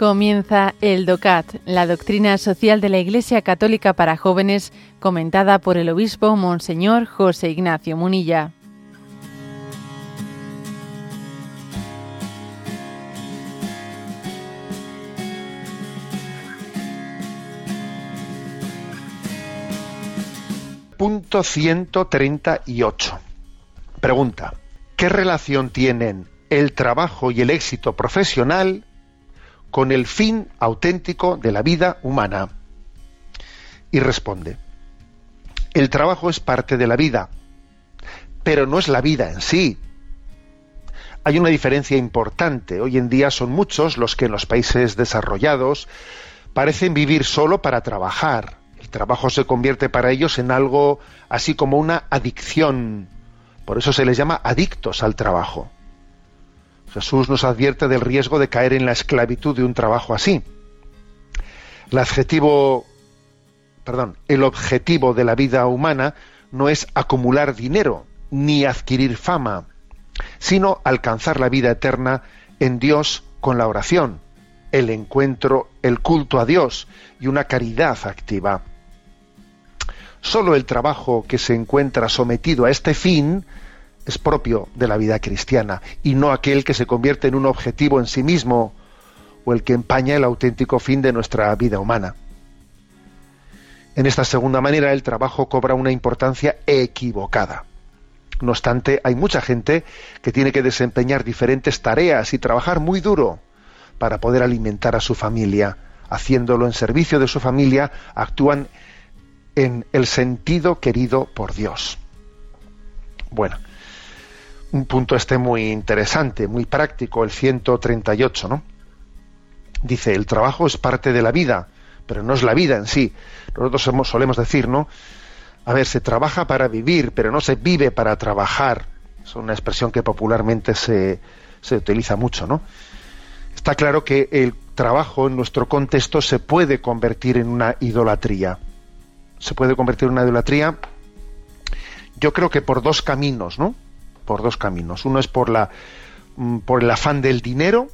Comienza el DOCAT, la doctrina social de la Iglesia Católica para jóvenes, comentada por el obispo Monseñor José Ignacio Munilla. Punto 138. Pregunta. ¿Qué relación tienen el trabajo y el éxito profesional con el fin auténtico de la vida humana. Y responde, el trabajo es parte de la vida, pero no es la vida en sí. Hay una diferencia importante. Hoy en día son muchos los que en los países desarrollados parecen vivir solo para trabajar. El trabajo se convierte para ellos en algo así como una adicción. Por eso se les llama adictos al trabajo. Jesús nos advierte del riesgo de caer en la esclavitud de un trabajo así. El perdón, el objetivo de la vida humana no es acumular dinero ni adquirir fama, sino alcanzar la vida eterna en Dios con la oración, el encuentro, el culto a Dios y una caridad activa. Solo el trabajo que se encuentra sometido a este fin es propio de la vida cristiana y no aquel que se convierte en un objetivo en sí mismo o el que empaña el auténtico fin de nuestra vida humana. En esta segunda manera el trabajo cobra una importancia equivocada. No obstante, hay mucha gente que tiene que desempeñar diferentes tareas y trabajar muy duro para poder alimentar a su familia. Haciéndolo en servicio de su familia, actúan en el sentido querido por Dios. Bueno, un punto este muy interesante, muy práctico, el 138, ¿no? Dice, el trabajo es parte de la vida, pero no es la vida en sí. Nosotros solemos decir, ¿no? A ver, se trabaja para vivir, pero no se vive para trabajar. Es una expresión que popularmente se, se utiliza mucho, ¿no? Está claro que el trabajo en nuestro contexto se puede convertir en una idolatría. Se puede convertir en una idolatría, yo creo que por dos caminos, ¿no? Por dos caminos. Uno es por la mm, por el afán del dinero,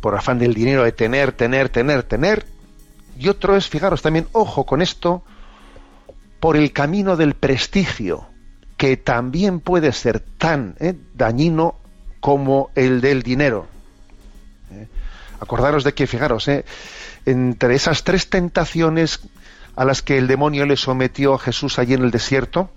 por afán del dinero de tener, tener, tener, tener. Y otro es, fijaros también, ojo con esto, por el camino del prestigio, que también puede ser tan eh, dañino como el del dinero. Eh, acordaros de que, fijaros, eh, entre esas tres tentaciones a las que el demonio le sometió a Jesús allí en el desierto,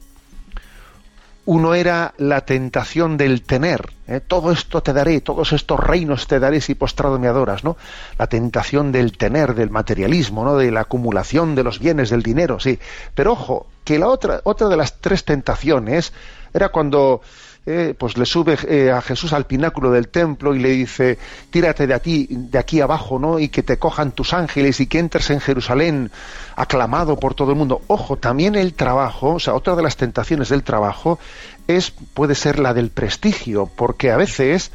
uno era la tentación del tener, ¿eh? todo esto te daré, todos estos reinos te daré si postrado me adoras, ¿no? La tentación del tener, del materialismo, ¿no? De la acumulación de los bienes, del dinero, sí. Pero ojo, que la otra, otra de las tres tentaciones era cuando eh, pues le sube eh, a Jesús al pináculo del templo y le dice, tírate de aquí, de aquí abajo, ¿no? Y que te cojan tus ángeles y que entres en Jerusalén aclamado por todo el mundo. Ojo, también el trabajo, o sea, otra de las tentaciones del trabajo es, puede ser la del prestigio, porque a veces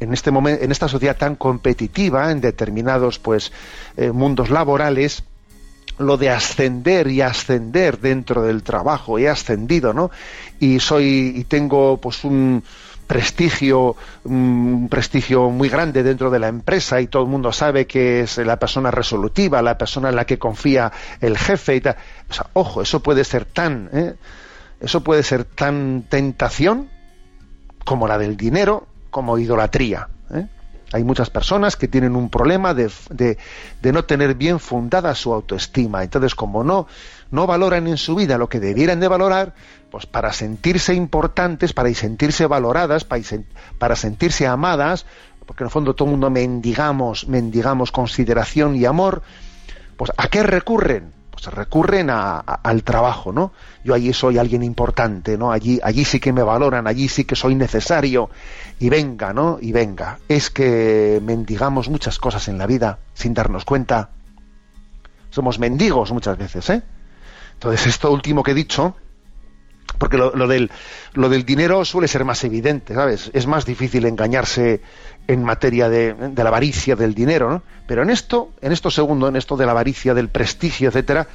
en este momento, en esta sociedad tan competitiva, en determinados pues eh, mundos laborales, lo de ascender y ascender dentro del trabajo, he ascendido, ¿no? Y soy y tengo pues un prestigio un prestigio muy grande dentro de la empresa y todo el mundo sabe que es la persona resolutiva, la persona en la que confía el jefe y tal. O sea, ojo, eso puede ser tan ¿eh? eso puede ser tan tentación como la del dinero, como idolatría. ¿eh? Hay muchas personas que tienen un problema de, no tener bien fundada su autoestima. Entonces, como no, no valoran en su vida lo que debieran de valorar, pues para sentirse importantes, para sentirse valoradas, para, para sentirse amadas, porque en el fondo todo el mundo mendigamos, mendigamos consideración y amor, pues ¿a qué recurren? Recurren al trabajo, ¿no? Yo allí soy alguien importante, ¿no? Allí, allí sí que me valoran, allí sí que soy necesario. Y venga, ¿no? Y venga. Es que mendigamos muchas cosas en la vida sin darnos cuenta. Somos mendigos muchas veces, ¿eh? Entonces, esto último que he dicho, porque lo, del, lo del dinero suele ser más evidente, ¿sabes? Es más difícil engañarse en materia de, la avaricia del dinero, ¿no? Pero en esto, en esto segundo, en esto de la avaricia, del prestigio, etcétera,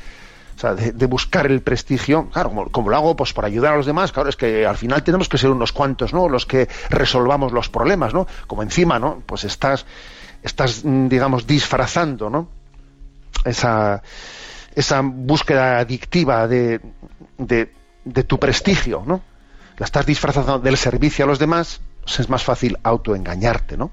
o sea, de, buscar el prestigio, claro, como, lo hago pues por ayudar a los demás, claro, es que al final tenemos que ser unos cuantos, ¿no? Los que resolvamos los problemas, ¿no? Como encima, ¿no? Pues estás estás, mm, digamos, disfrazando, ¿no? Esa, esa búsqueda adictiva de, de, tu prestigio, ¿no? La estás disfrazando del servicio a los demás, pues es más fácil autoengañarte, ¿no?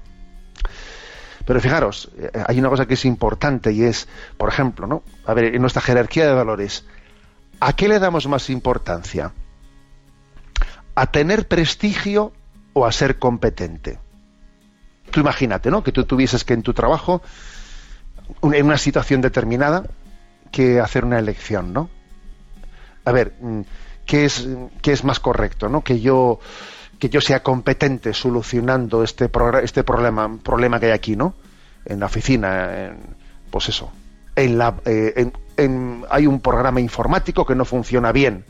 Pero fijaros, eh, hay una cosa que es importante y es, por ejemplo, ¿no? A ver, en nuestra jerarquía de valores, ¿a qué le damos más importancia? ¿A tener prestigio o a ser competente? Tú imagínate, ¿no? Que tú tuvieses que en tu trabajo, en una situación determinada, que hacer una elección, ¿no? A ver, mm, ¿qué es, qué es más correcto, ¿no? Que yo que yo sea competente solucionando este, este problema, problema que hay aquí, ¿no? En la oficina, pues eso. En la, eh, hay un programa informático que no funciona bien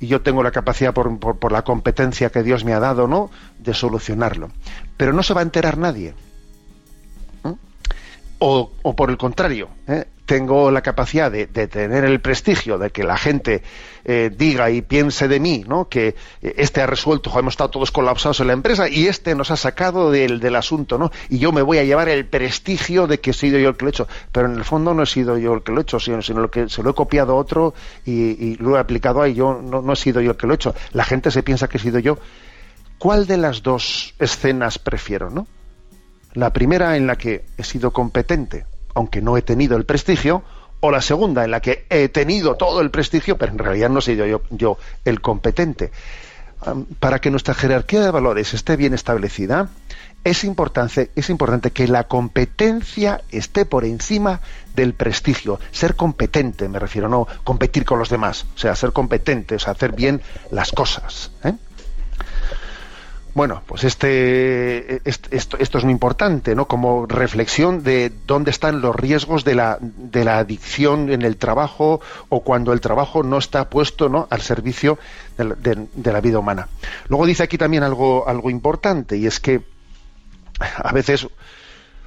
y yo tengo la capacidad por, por, la competencia que Dios me ha dado, ¿no? De solucionarlo. Pero no se va a enterar nadie. O, por el contrario, ¿eh? tengo la capacidad de, tener el prestigio de que la gente eh, diga y piense de mí, ¿no? Que eh, este ha resuelto, hemos estado todos colapsados en la empresa y este nos ha sacado del, del, asunto, ¿no? Y yo me voy a llevar el prestigio de que he sido yo el que lo he hecho. Pero en el fondo no he sido yo el que lo he hecho, sino, sino lo que se lo he copiado a otro y, lo he aplicado ahí. Yo no, no he sido yo el que lo he hecho. La gente se piensa que he sido yo. ¿Cuál de las dos escenas prefiero, no? La primera en la que he sido competente aunque no he tenido el prestigio, o la segunda, en la que he tenido todo el prestigio, pero en realidad no he sido yo, yo el competente. Para que nuestra jerarquía de valores esté bien establecida, es importante, es importante que la competencia esté por encima del prestigio. Ser competente, me refiero, no competir con los demás. O sea, ser competente, o sea, hacer bien las cosas. ¿eh? Bueno, pues este, esto, es muy importante, ¿no? Como reflexión de dónde están los riesgos de la, de la adicción en el trabajo o cuando el trabajo no está puesto ¿no? al servicio de la, vida humana. Luego dice aquí también algo, algo importante y es que a veces,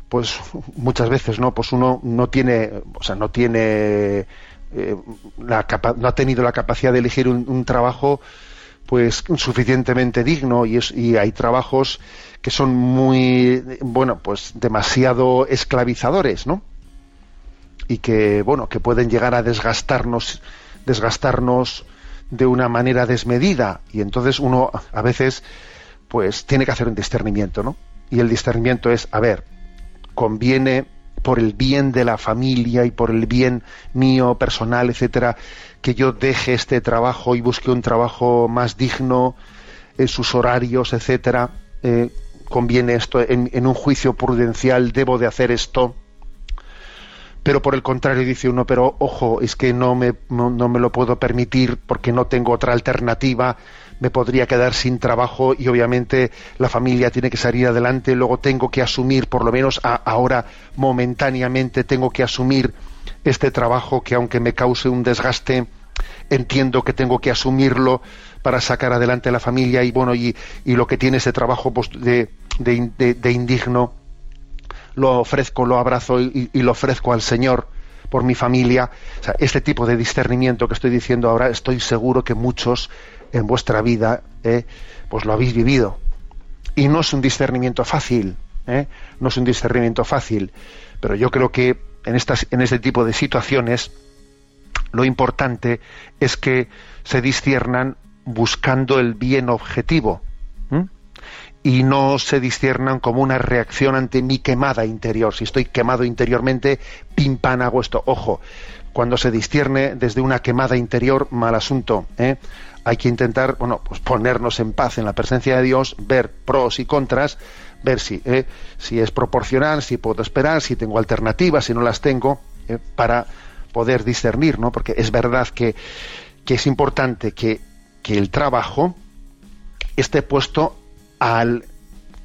pues muchas veces, ¿no? Pues uno no tiene, o sea, no tiene eh, la no ha tenido la capacidad de elegir un trabajo pues suficientemente digno y, y hay trabajos que son muy bueno pues demasiado esclavizadores no y que bueno que pueden llegar a desgastarnos desgastarnos de una manera desmedida. Y entonces uno a veces pues tiene que hacer un discernimiento no y el discernimiento es a ver conviene por el bien de la familia y por el bien mío personal etcétera que yo deje este trabajo y busque un trabajo más digno, en sus horarios, etcétera. Eh, conviene esto en, un juicio prudencial, debo de hacer esto. Pero por el contrario dice uno, pero ojo, es que no me, no, me lo puedo permitir porque no tengo otra alternativa, me podría quedar sin trabajo y obviamente la familia tiene que salir adelante, luego tengo que asumir, por lo menos ahora momentáneamente tengo que asumir este trabajo que aunque me cause un desgaste, entiendo que tengo que asumirlo para sacar adelante a la familia y bueno y, lo que tiene ese trabajo pues, de, de, indigno lo ofrezco, lo abrazo y, lo ofrezco al Señor por mi familia. este tipo de discernimiento que estoy diciendo ahora, estoy seguro que muchos en vuestra vida eh, pues lo habéis vivido. Y no es un discernimiento fácil, eh, no es un discernimiento fácil, pero yo creo que en, estas, en este tipo de situaciones lo importante es que se disciernan buscando el bien objetivo y no se disciernan como una reacción ante mi quemada interior. Si estoy quemado interiormente, pim pam hago esto. Ojo, cuando se discierne desde una quemada interior, mal asunto. ¿eh? Hay que intentar, bueno, pues ponernos en paz en la presencia de Dios, ver pros y contras, ver si, ¿eh? si es proporcional, si puedo esperar, si tengo alternativas, si no las tengo, ¿eh? para poder discernir, ¿no? Porque es verdad que, es importante que, que, el trabajo esté puesto al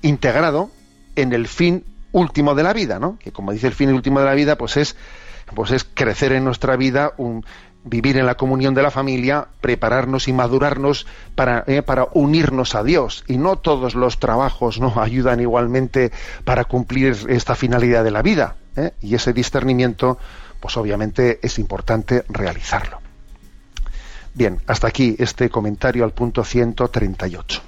integrado en el fin último de la vida, ¿no? Que como dice el fin último de la vida, pues es pues es crecer en nuestra vida, vivir en la comunión de la familia, prepararnos y madurarnos para, eh, para unirnos a Dios. Y no todos los trabajos no ayudan igualmente para cumplir esta finalidad de la vida. ¿eh? Y ese discernimiento, pues obviamente es importante realizarlo. Bien, hasta aquí este comentario al punto 138.